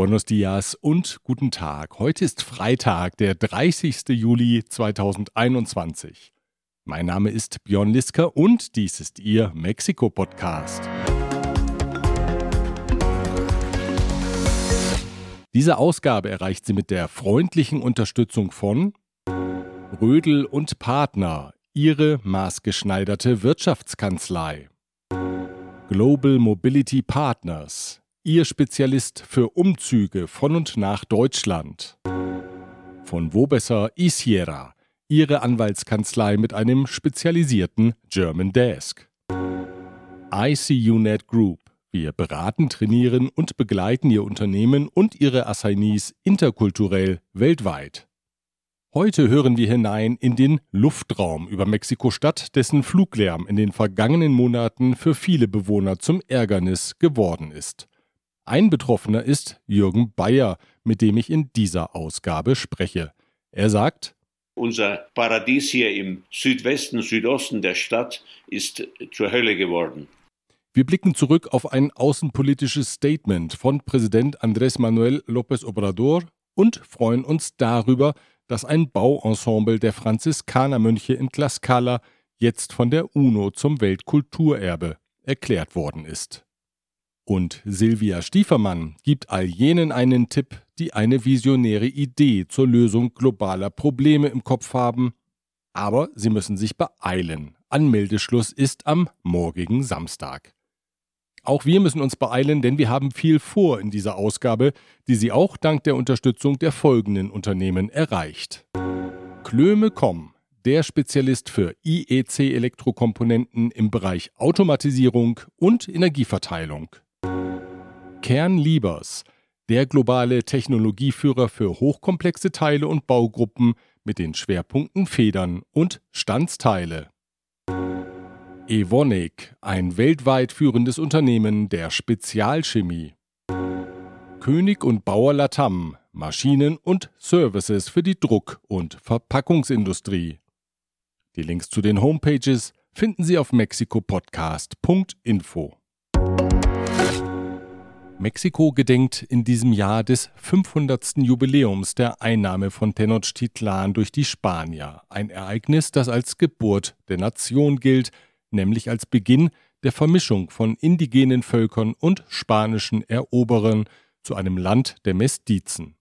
Buenos dias und guten Tag. Heute ist Freitag, der 30. Juli 2021. Mein Name ist Björn Lisker und dies ist Ihr Mexiko-Podcast. Diese Ausgabe erreicht sie mit der freundlichen Unterstützung von Rödel und Partner, Ihre maßgeschneiderte Wirtschaftskanzlei. Global Mobility Partners, Ihr Spezialist für Umzüge von und nach Deutschland. Von Wobesser Isiera, Ihre Anwaltskanzlei mit einem spezialisierten German Desk. ICUNet Group. Wir beraten, trainieren und begleiten Ihr Unternehmen und Ihre Assignees interkulturell weltweit. Heute hören wir hinein in den Luftraum über Mexiko-Stadt, dessen Fluglärm in den vergangenen Monaten für viele Bewohner zum Ärgernis geworden ist. Ein Betroffener ist Jürgen Bayer, mit dem ich in dieser Ausgabe spreche. Er sagt, unser Paradies hier im Südwesten, Südosten der Stadt ist zur Hölle geworden. Wir blicken zurück auf ein außenpolitisches Statement von Präsident Andrés Manuel López Obrador und freuen uns darüber, dass ein Bauensemble der Franziskanermönche in Tlaxcala jetzt von der UNO zum Weltkulturerbe erklärt worden ist. Und Silvia Stiefermann gibt all jenen einen Tipp, die eine visionäre Idee zur Lösung globaler Probleme im Kopf haben. Aber sie müssen sich beeilen. Anmeldeschluss ist am morgigen Samstag. Auch wir müssen uns beeilen, denn wir haben viel vor in dieser Ausgabe, die Sie auch dank der Unterstützung der folgenden Unternehmen erreicht. Klöme.com, der Spezialist für IEC-Elektrokomponenten im Bereich Automatisierung und Energieverteilung. Kernliebers, der globale Technologieführer für hochkomplexe Teile und Baugruppen mit den Schwerpunkten Federn und Standsteile. Evonik, ein weltweit führendes Unternehmen der Spezialchemie. König und Bauer Latam, Maschinen und Services für die Druck- und Verpackungsindustrie. Die Links zu den Homepages finden Sie auf mexikopodcast.info. Mexiko gedenkt in diesem Jahr des 500. Jubiläums der Einnahme von Tenochtitlan durch die Spanier, ein Ereignis, das als Geburt der Nation gilt, nämlich als Beginn der Vermischung von indigenen Völkern und spanischen Eroberern zu einem Land der Mestizen.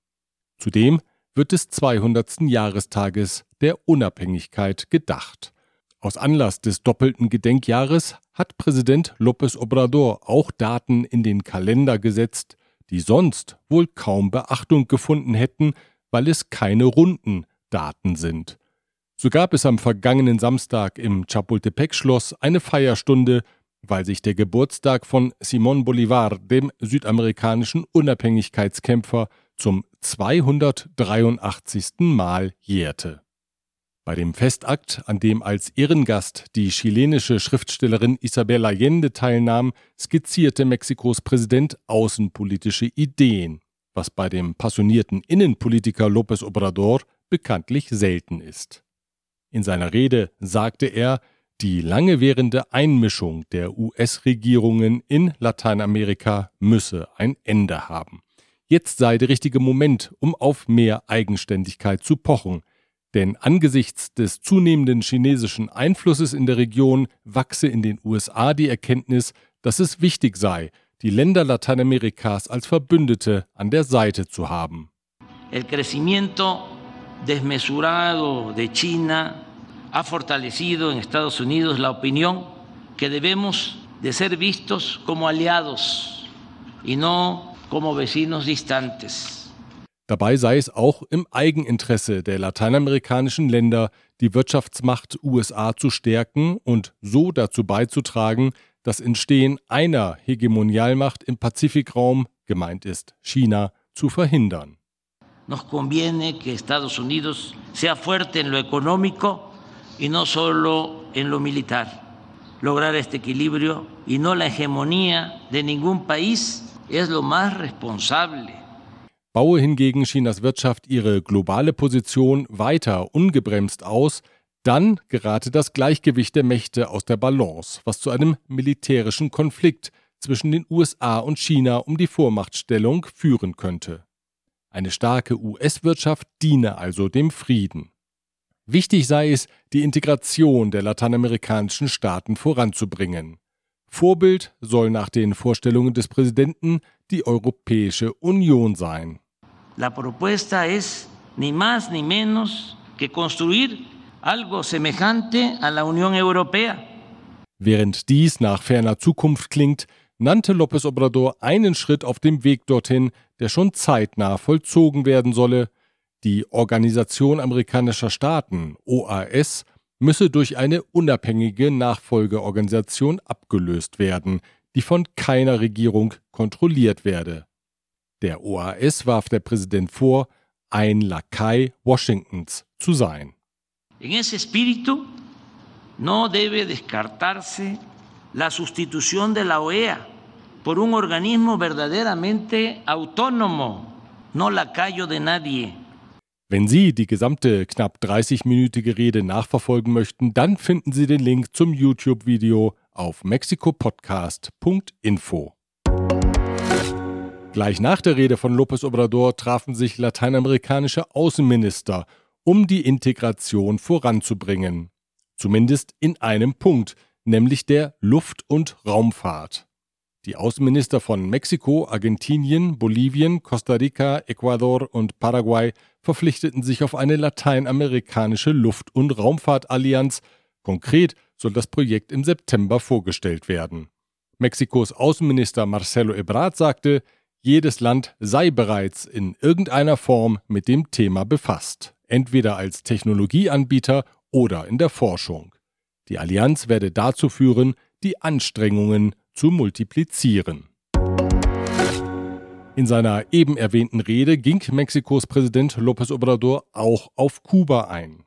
Zudem wird des 200. Jahrestages der Unabhängigkeit gedacht. Aus Anlass des doppelten Gedenkjahres hat Präsident López Obrador auch Daten in den Kalender gesetzt, die sonst wohl kaum Beachtung gefunden hätten, weil es keine runden Daten sind. So gab es am vergangenen Samstag im Chapultepec-Schloss eine Feierstunde, weil sich der Geburtstag von Simón Bolívar, dem südamerikanischen Unabhängigkeitskämpfer, zum 283. Mal jährte. Bei dem Festakt, an dem als Ehrengast die chilenische Schriftstellerin Isabel Allende teilnahm, skizzierte Mexikos Präsident außenpolitische Ideen, was bei dem passionierten Innenpolitiker López Obrador bekanntlich selten ist. In seiner Rede sagte er, die lange währende Einmischung der US-Regierungen in Lateinamerika müsse ein Ende haben. Jetzt sei der richtige Moment, um auf mehr Eigenständigkeit zu pochen, denn angesichts des zunehmenden chinesischen Einflusses in der Region wachse in den USA die Erkenntnis, dass es wichtig sei, die Länder Lateinamerikas als Verbündete an der Seite zu haben. El crecimiento desmesurado de China ha fortalecido en Estados Unidos la opinión que debemos de ser vistos como aliados y no como vecinos distantes. Dabei sei es auch im Eigeninteresse der lateinamerikanischen Länder, die Wirtschaftsmacht USA zu stärken und so dazu beizutragen, das Entstehen einer Hegemonialmacht im Pazifikraum, gemeint ist China, zu verhindern. Nos conviene que Estados Unidos sea fuerte en lo económico y no solo en lo militar. Lograr este equilibrio y no la hegemonía de ningún país es lo más responsable baue hingegen Chinas Wirtschaft ihre globale Position weiter ungebremst aus, dann gerate das Gleichgewicht der Mächte aus der Balance, was zu einem militärischen Konflikt zwischen den USA und China um die Vormachtstellung führen könnte. Eine starke US-Wirtschaft diene also dem Frieden. Wichtig sei es, die Integration der lateinamerikanischen Staaten voranzubringen. Vorbild soll nach den Vorstellungen des Präsidenten die Europäische Union sein. La propuesta es ni más ni menos que construir algo semejante a la Unión Europea. Während dies nach ferner Zukunft klingt, nannte López Obrador einen Schritt auf dem Weg dorthin, der schon zeitnah vollzogen werden solle. Die Organisation amerikanischer Staaten, OAS, müsse durch eine unabhängige Nachfolgeorganisation abgelöst werden, die von keiner Regierung kontrolliert werde. Der OAS warf der Präsident vor, ein Lakai Washingtons zu sein. En ese espíritu no debe descartarse la sustitución de la OEA por un organismo verdaderamente autónomo, no lacayo de nadie. Wenn Sie die gesamte knapp 30-minütige Rede nachverfolgen möchten, dann finden Sie den Link zum YouTube-Video auf mexikopodcast.info. Gleich nach der Rede von López Obrador trafen sich lateinamerikanische Außenminister, um die Integration voranzubringen. Zumindest in einem Punkt, nämlich der Luft- und Raumfahrt. Die Außenminister von Mexiko, Argentinien, Bolivien, Costa Rica, Ecuador und Paraguay verpflichteten sich auf eine lateinamerikanische Luft- und Raumfahrtallianz. Konkret soll das Projekt im September vorgestellt werden. Mexikos Außenminister Marcelo Ebrard sagte, jedes Land sei bereits in irgendeiner Form mit dem Thema befasst, entweder als Technologieanbieter oder in der Forschung. Die Allianz werde dazu führen, die Anstrengungen zu multiplizieren. In seiner eben erwähnten Rede ging Mexikos Präsident López Obrador auch auf Kuba ein.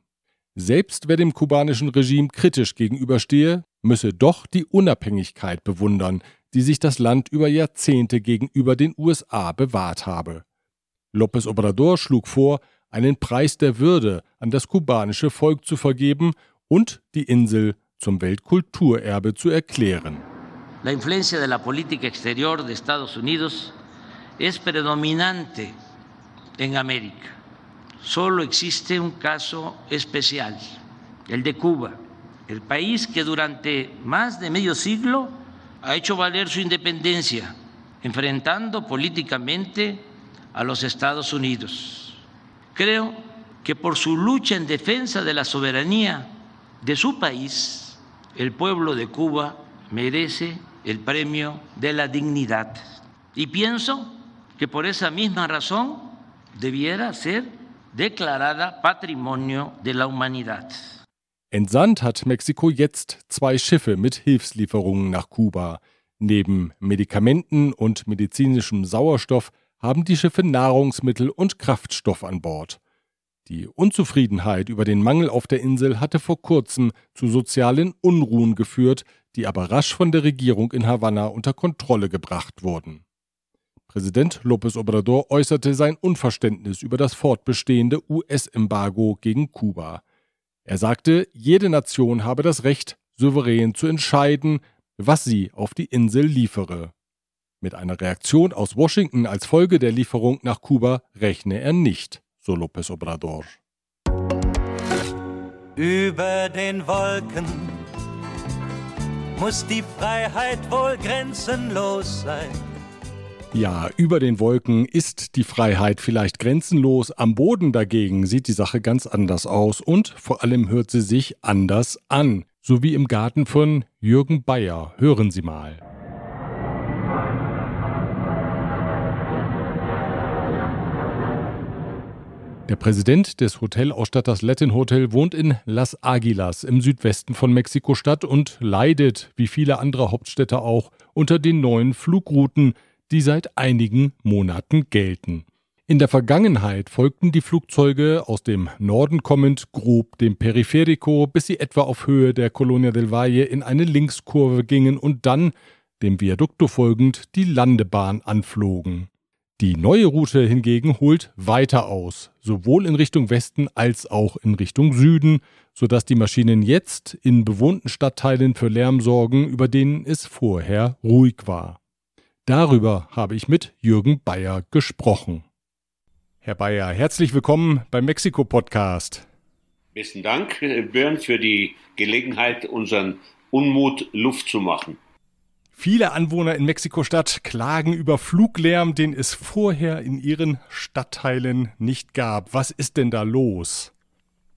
Selbst wer dem kubanischen Regime kritisch gegenüberstehe, müsse doch die Unabhängigkeit bewundern, die sich das Land über Jahrzehnte gegenüber den USA bewahrt habe. López Obrador schlug vor, einen Preis der Würde an das kubanische Volk zu vergeben und die Insel zum Weltkulturerbe zu erklären. la influencia de la política exterior de Estados Unidos es predominante en América. Solo existe un caso especial, el de Cuba, el país que durante más de medio siglo ha hecho valer su independencia, enfrentando políticamente a los Estados Unidos. Creo que por su lucha en defensa de la soberanía de su país, el pueblo de Cuba merece el premio de la dignidad. Y pienso que por esa misma razón debiera ser declarada Patrimonio de la Humanidad. Entsandt hat Mexiko jetzt zwei Schiffe mit Hilfslieferungen nach Kuba. Neben Medikamenten und medizinischem Sauerstoff haben die Schiffe Nahrungsmittel und Kraftstoff an Bord. Die Unzufriedenheit über den Mangel auf der Insel hatte vor kurzem zu sozialen Unruhen geführt, die aber rasch von der Regierung in Havanna unter Kontrolle gebracht wurden. Präsident López Obrador äußerte sein Unverständnis über das fortbestehende US-Embargo gegen Kuba. Er sagte, jede Nation habe das Recht, souverän zu entscheiden, was sie auf die Insel liefere. Mit einer Reaktion aus Washington als Folge der Lieferung nach Kuba rechne er nicht, so López Obrador. Über den Wolken muss die Freiheit wohl grenzenlos sein. Ja, über den Wolken ist die Freiheit vielleicht grenzenlos, am Boden dagegen sieht die Sache ganz anders aus und vor allem hört sie sich anders an. So wie im Garten von Jürgen Bayer. Hören Sie mal. Der Präsident des Hotelausstatters Latin Hotel wohnt in Las Aguilas im Südwesten von Mexiko-Stadt und leidet, wie viele andere Hauptstädte auch, unter den neuen Flugrouten, die seit einigen Monaten gelten. In der Vergangenheit folgten die Flugzeuge aus dem Norden kommend grob dem Periferico, bis sie etwa auf Höhe der Colonia del Valle in eine Linkskurve gingen und dann, dem Viaducto folgend, die Landebahn anflogen. Die neue Route hingegen holt weiter aus, sowohl in Richtung Westen als auch in Richtung Süden, sodass die Maschinen jetzt in bewohnten Stadtteilen für Lärm sorgen, über denen es vorher ruhig war. Darüber habe ich mit Jürgen Bayer gesprochen. Herr Bayer, herzlich willkommen beim Mexiko-Podcast. Besten Dank, Björn, für die Gelegenheit, unseren Unmut Luft zu machen. Viele Anwohner in Mexiko-Stadt klagen über Fluglärm, den es vorher in ihren Stadtteilen nicht gab. Was ist denn da los?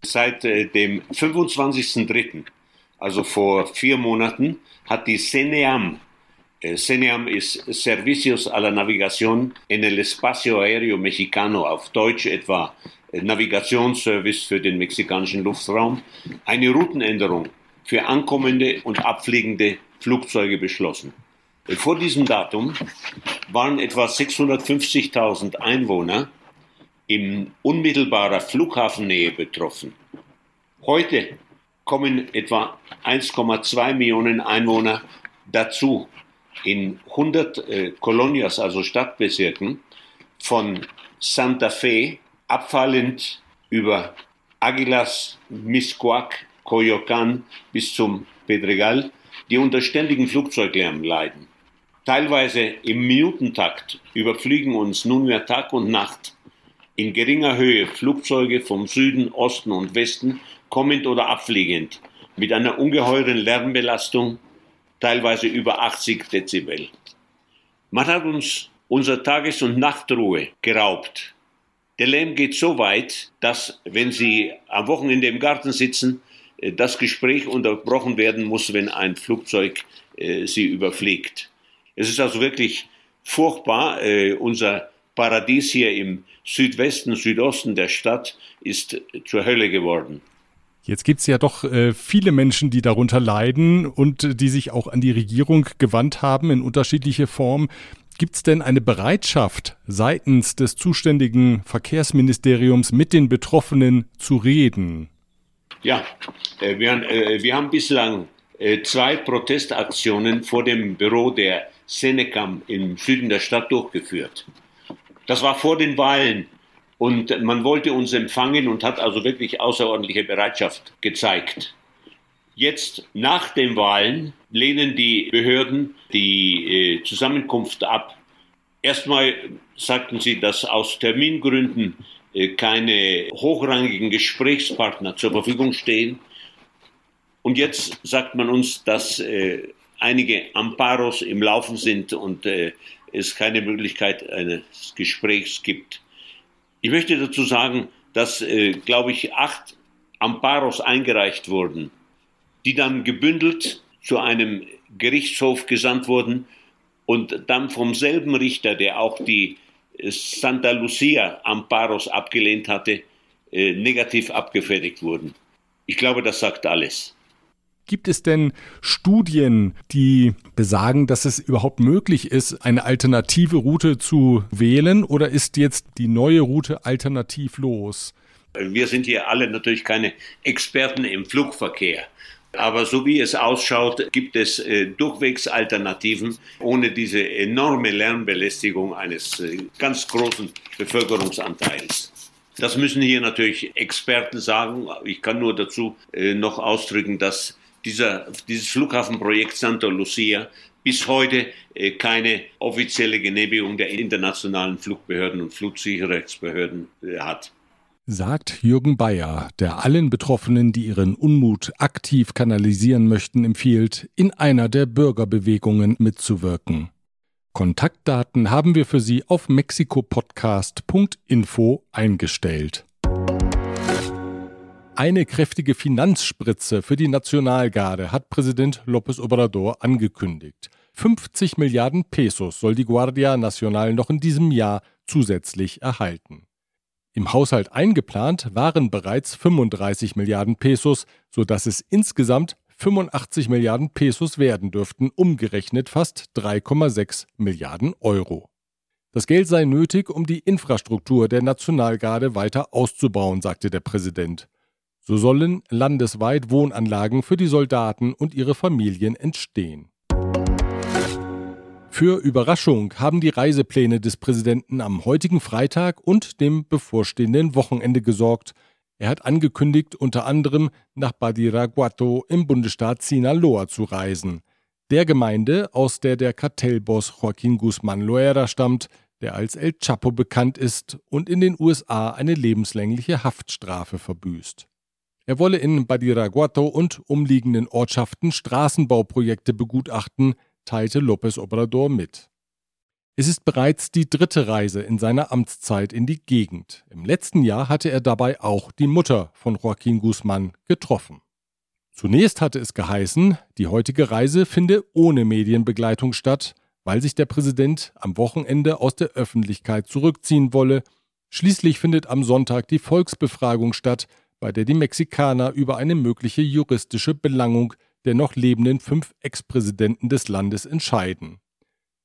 Seit äh, dem 25.03., also vor vier Monaten, hat die CENEAM CENEAM ist Servicios a la Navigación en el Espacio Aéreo Mexicano, auf Deutsch etwa Navigationsservice für den mexikanischen Luftraum, eine Routenänderung für ankommende und abfliegende Flugzeuge beschlossen. Vor diesem Datum waren etwa 650.000 Einwohner in unmittelbarer Flughafennähe betroffen. Heute kommen etwa 1,2 Millionen Einwohner dazu in 100 äh, Colonias, also Stadtbezirken, von Santa Fe abfallend über Aguilas, Miscuac, Coyoacán bis zum Pedregal, die unter ständigen Flugzeuglärm leiden. Teilweise im Minutentakt überfliegen uns nunmehr Tag und Nacht in geringer Höhe Flugzeuge vom Süden, Osten und Westen, kommend oder abfliegend, mit einer ungeheuren Lärmbelastung teilweise über 80 Dezibel. Man hat uns unsere Tages- und Nachtruhe geraubt. Der Lärm geht so weit, dass, wenn Sie am Wochenende im Garten sitzen, äh, das Gespräch unterbrochen werden muss, wenn ein Flugzeug äh, Sie überfliegt. Es ist also wirklich furchtbar. Äh, unser Paradies hier im Südwesten, Südosten der Stadt ist zur Hölle geworden. Jetzt gibt es ja doch äh, viele Menschen, die darunter leiden und äh, die sich auch an die Regierung gewandt haben in unterschiedliche Formen. Gibt es denn eine Bereitschaft seitens des zuständigen Verkehrsministeriums mit den Betroffenen zu reden? Ja, äh, wir, äh, wir, haben bislang äh, zwei Protestaktionen vor dem Büro der Senecam im Süden der Stadt durchgeführt. Das war vor den Wahlen und man wollte uns empfangen und hat also wirklich außerordentliche Bereitschaft gezeigt. Jetzt nach den Wahlen lehnen die Behörden die äh, Zusammenkunft ab. Erstmal sagten sie, dass aus Termingründen äh, keine hochrangigen Gesprächspartner zur Verfügung stehen. Und jetzt sagt man uns, dass äh, einige Amparos im Laufen sind und es keine Möglichkeit eines Gesprächs gibt. Ich möchte dazu sagen, dass, äh, glaube ich, acht Amparos eingereicht wurden, die dann gebündelt zu einem Gerichtshof gesandt wurden und dann vom selben Richter, der auch die äh, Santa Lucia Amparos abgelehnt hatte, äh, negativ abgefertigt wurden. Ich glaube, das sagt alles. Gibt es denn Studien, die besagen, dass es überhaupt möglich ist, eine alternative Route zu wählen oder ist jetzt die neue Route alternativlos? Wir sind hier alle natürlich keine Experten im Flugverkehr. Aber so wie es ausschaut, gibt es äh, durchwegs Alternativen ohne diese enorme Lärmbelästigung eines äh, ganz großen Bevölkerungsanteils. Das müssen hier natürlich Experten sagen. Ich kann nur dazu äh, noch ausdrücken, dass dieser, dieses Flughafenprojekt Santa Lucia bis heute äh, keine offizielle Genehmigung der internationalen Flugbehörden und Flugsicherheitsbehörden äh, hat. Sagt Jürgen Bayer, der allen Betroffenen, die ihren Unmut aktiv kanalisieren möchten, empfiehlt, in einer der Bürgerbewegungen mitzuwirken. Kontaktdaten haben wir für Sie auf mexikopodcast.info eingestellt. Eine kräftige Finanzspritze für die Nationalgarde hat Präsident López Obrador angekündigt. 50 Milliarden Pesos soll die Guardia Nacional noch in diesem Jahr zusätzlich erhalten. Im Haushalt eingeplant waren bereits 35 Milliarden Pesos, sodass es insgesamt 85 Milliarden Pesos werden dürften, umgerechnet fast 3,6 Milliarden Euro. Das Geld sei nötig, um die Infrastruktur der Nationalgarde weiter auszubauen, sagte der Präsident. So sollen landesweit Wohnanlagen für die Soldaten und ihre Familien entstehen. Für Überraschung haben die Reisepläne des Präsidenten am heutigen Freitag und dem bevorstehenden Wochenende gesorgt. Er hat angekündigt, unter anderem nach Badiraguato im Bundesstaat Sinaloa zu reisen. der Gemeinde, aus der der Kartellboss Joaquín Guzmán Loera stammt, der als El Chapo bekannt ist und in den USA eine lebenslängliche Haftstrafe verbüßt. Er wolle in Badiraguato und umliegenden Ortschaften Straßenbauprojekte begutachten, teilte López Obrador mit. Es ist bereits die dritte Reise in seiner Amtszeit in die Gegend. Im letzten Jahr hatte er dabei auch die Mutter von Joaquín Guzmán getroffen. Zunächst hatte es geheißen, die heutige Reise finde ohne Medienbegleitung statt, weil sich der Präsident am Wochenende aus der Öffentlichkeit zurückziehen wolle. Schließlich findet am Sonntag die Volksbefragung statt, bei der die Mexikaner über eine mögliche juristische Belangung der noch lebenden fünf Ex-Präsidenten des Landes entscheiden.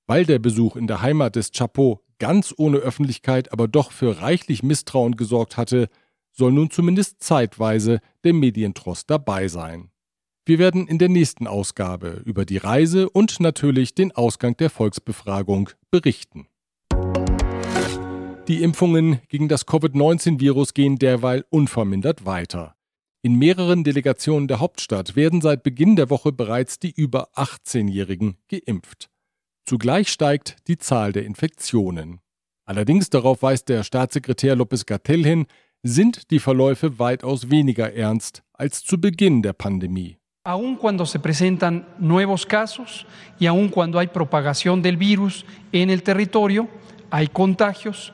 Weil der Besuch in der Heimat des Chapo ganz ohne Öffentlichkeit aber doch für reichlich Misstrauen gesorgt hatte, soll nun zumindest zeitweise der Medientrost dabei sein. Wir werden in der nächsten Ausgabe über die Reise und natürlich den Ausgang der Volksbefragung berichten. Die Impfungen gegen das Covid-19-Virus gehen derweil unvermindert weiter. In mehreren Delegationen der Hauptstadt werden seit Beginn der Woche bereits die über 18-Jährigen geimpft. Zugleich steigt die Zahl der Infektionen. Allerdings, darauf weist der Staatssekretär López Gatell hin, sind die Verläufe weitaus weniger ernst als zu Beginn der Pandemie. Aun cuando se presentan nuevos casos y aun cuando hay propagación del virus en el territorio, hay contagios,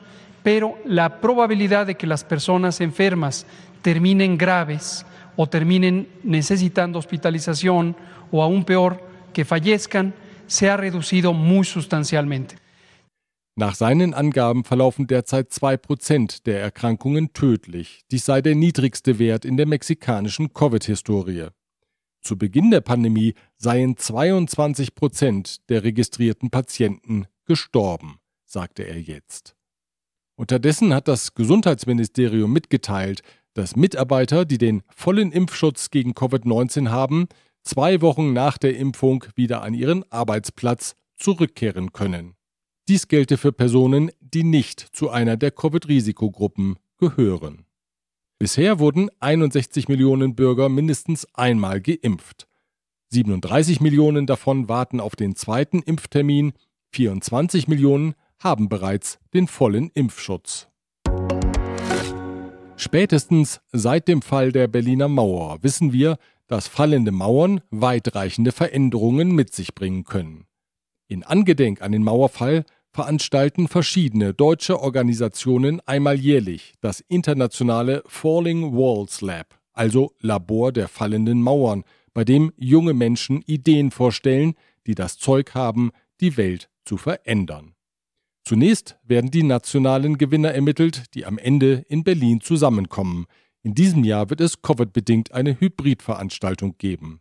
pero la probabilidad de que las personas enfermas terminen graves o terminen necesitando hospitalización o aún peor, que fallezcan, se ha reducido muy sustancialmente. Nach seinen Angaben verlaufen derzeit 2% der Erkrankungen tödlich. Dies sei der niedrigste Wert in der mexikanischen Covid-Historie. Zu Beginn der Pandemie seien 22% der registrierten Patienten gestorben, sagte er jetzt. Unterdessen hat das Gesundheitsministerium mitgeteilt, dass Mitarbeiter, die den vollen Impfschutz gegen Covid-19 haben, zwei Wochen nach der Impfung wieder an ihren Arbeitsplatz zurückkehren können. Dies gelte für Personen, die nicht zu einer der Covid-Risikogruppen gehören. Bisher wurden 61 Millionen Bürger mindestens einmal geimpft. 37 Millionen davon warten auf den zweiten Impftermin, 24 Millionen haben bereits den vollen Impfschutz. Spätestens seit dem Fall der Berliner Mauer wissen wir, dass fallende Mauern weitreichende Veränderungen mit sich bringen können. In Angedenk an den Mauerfall veranstalten verschiedene deutsche Organisationen einmal jährlich das internationale Falling Walls Lab, also Labor der fallenden Mauern, bei dem junge Menschen Ideen vorstellen, die das Zeug haben, die Welt zu verändern. Zunächst werden die nationalen Gewinner ermittelt, die am Ende in Berlin zusammenkommen. In diesem Jahr wird es Covid-bedingt eine Hybridveranstaltung geben.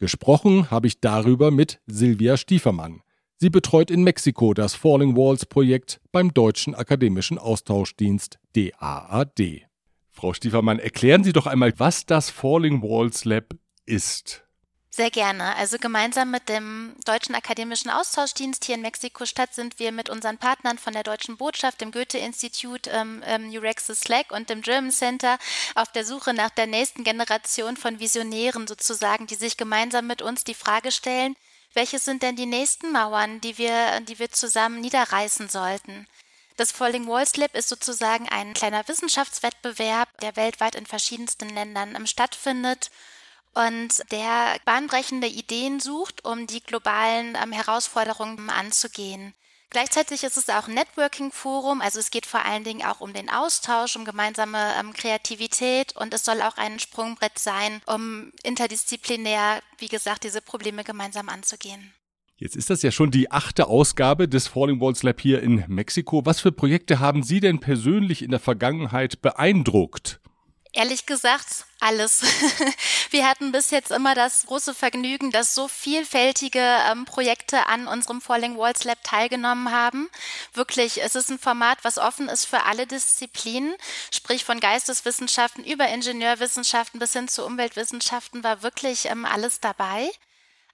Gesprochen habe ich darüber mit Silvia Stiefermann. Sie betreut in Mexiko das Falling Walls Projekt beim Deutschen Akademischen Austauschdienst DAAD. Frau Stiefermann, erklären Sie doch einmal, was das Falling Walls Lab ist. Sehr gerne. Also gemeinsam mit dem Deutschen Akademischen Austauschdienst hier in Mexiko-Stadt sind wir mit unseren Partnern von der Deutschen Botschaft, dem Goethe-Institut, ähm, ähm, Urexis Slack und dem German Center auf der Suche nach der nächsten Generation von Visionären sozusagen, die sich gemeinsam mit uns die Frage stellen, welche sind denn die nächsten Mauern, die wir, die wir zusammen niederreißen sollten? Das Falling Walls Lab ist sozusagen ein kleiner Wissenschaftswettbewerb, der weltweit in verschiedensten Ländern ähm, stattfindet und der bahnbrechende Ideen sucht, um die globalen ähm, Herausforderungen anzugehen. Gleichzeitig ist es auch ein Networking-Forum, also es geht vor allen Dingen auch um den Austausch, um gemeinsame ähm, Kreativität und es soll auch ein Sprungbrett sein, um interdisziplinär, wie gesagt, diese Probleme gemeinsam anzugehen. Jetzt ist das ja schon die achte Ausgabe des Falling Walls Lab hier in Mexiko. Was für Projekte haben Sie denn persönlich in der Vergangenheit beeindruckt? Ehrlich gesagt, alles. Wir hatten bis jetzt immer das große Vergnügen, dass so vielfältige ähm, Projekte an unserem Falling Walls Lab teilgenommen haben. Wirklich, es ist ein Format, was offen ist für alle Disziplinen, sprich von Geisteswissenschaften über Ingenieurwissenschaften bis hin zu Umweltwissenschaften war wirklich ähm, alles dabei.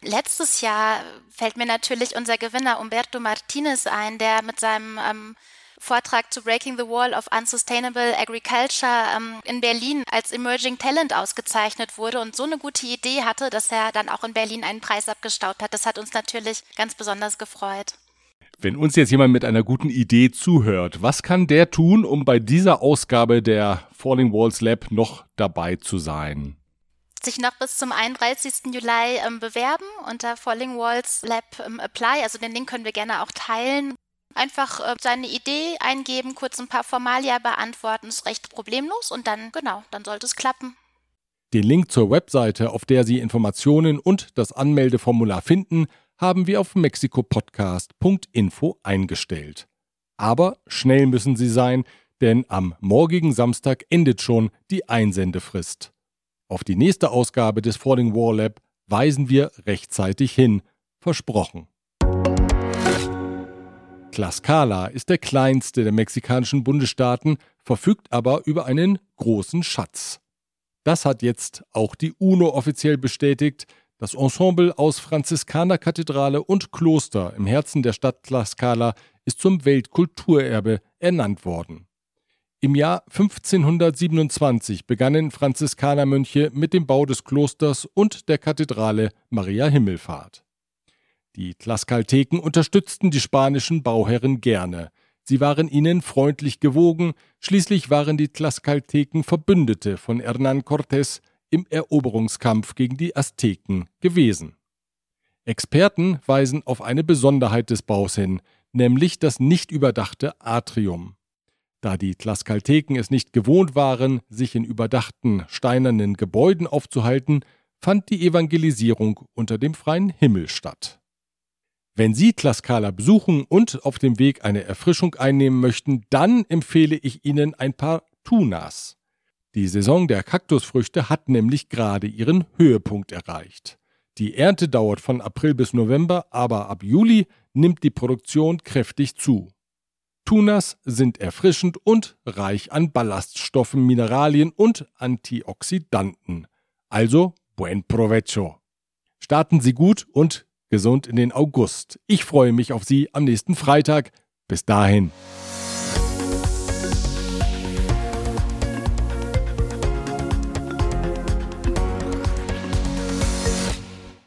Letztes Jahr fällt mir natürlich unser Gewinner Umberto Martinez ein, der mit seinem ähm, Vortrag zu Breaking the Wall of Unsustainable Agriculture ähm, in Berlin als Emerging Talent ausgezeichnet wurde und so eine gute Idee hatte, dass er dann auch in Berlin einen Preis abgestaubt hat. Das hat uns natürlich ganz besonders gefreut. Wenn uns jetzt jemand mit einer guten Idee zuhört, was kann der tun, um bei dieser Ausgabe der Falling Walls Lab noch dabei zu sein? sich noch bis zum 31. Juli ähm, bewerben unter Falling Walls Lab ähm, Apply. Also den Link können wir gerne auch teilen. Einfach äh, seine Idee eingeben, kurz ein paar Formalia beantworten, ist recht problemlos und dann, genau, dann sollte es klappen. Den Link zur Webseite, auf der Sie Informationen und das Anmeldeformular finden, haben wir auf mexikopodcast.info eingestellt. Aber schnell müssen Sie sein, denn am morgigen Samstag endet schon die Einsendefrist. Auf die nächste Ausgabe des Falling War Lab weisen wir rechtzeitig hin. Versprochen. Tlaxcala ist der kleinste der mexikanischen Bundesstaaten, verfügt aber über einen großen Schatz. Das hat jetzt auch die UNO offiziell bestätigt. Das Ensemble aus Franziskanerkathedrale und Kloster im Herzen der Stadt Tlaxcala ist zum Weltkulturerbe ernannt worden. Im Jahr 1527 begannen Franziskanermönche mit dem Bau des Klosters und der Kathedrale Maria Himmelfahrt. Die Tlaskalteken unterstützten die spanischen Bauherren gerne. Sie waren ihnen freundlich gewogen, schließlich waren die Tlaskalteken Verbündete von Hernán Cortés im Eroberungskampf gegen die Azteken gewesen. Experten weisen auf eine Besonderheit des Baus hin, nämlich das nicht überdachte Atrium. Da die Tlaskalteken es nicht gewohnt waren, sich in überdachten steinernen Gebäuden aufzuhalten, fand die Evangelisierung unter dem freien Himmel statt. Wenn Sie Tlaskala besuchen und auf dem Weg eine Erfrischung einnehmen möchten, dann empfehle ich Ihnen ein paar Tunas. Die Saison der Kaktusfrüchte hat nämlich gerade ihren Höhepunkt erreicht. Die Ernte dauert von April bis November, aber ab Juli nimmt die Produktion kräftig zu. Tunas sind erfrischend und reich an Ballaststoffen, Mineralien und Antioxidanten. Also buen provecho. Starten Sie gut und gesund in den August. Ich freue mich auf Sie am nächsten Freitag. Bis dahin.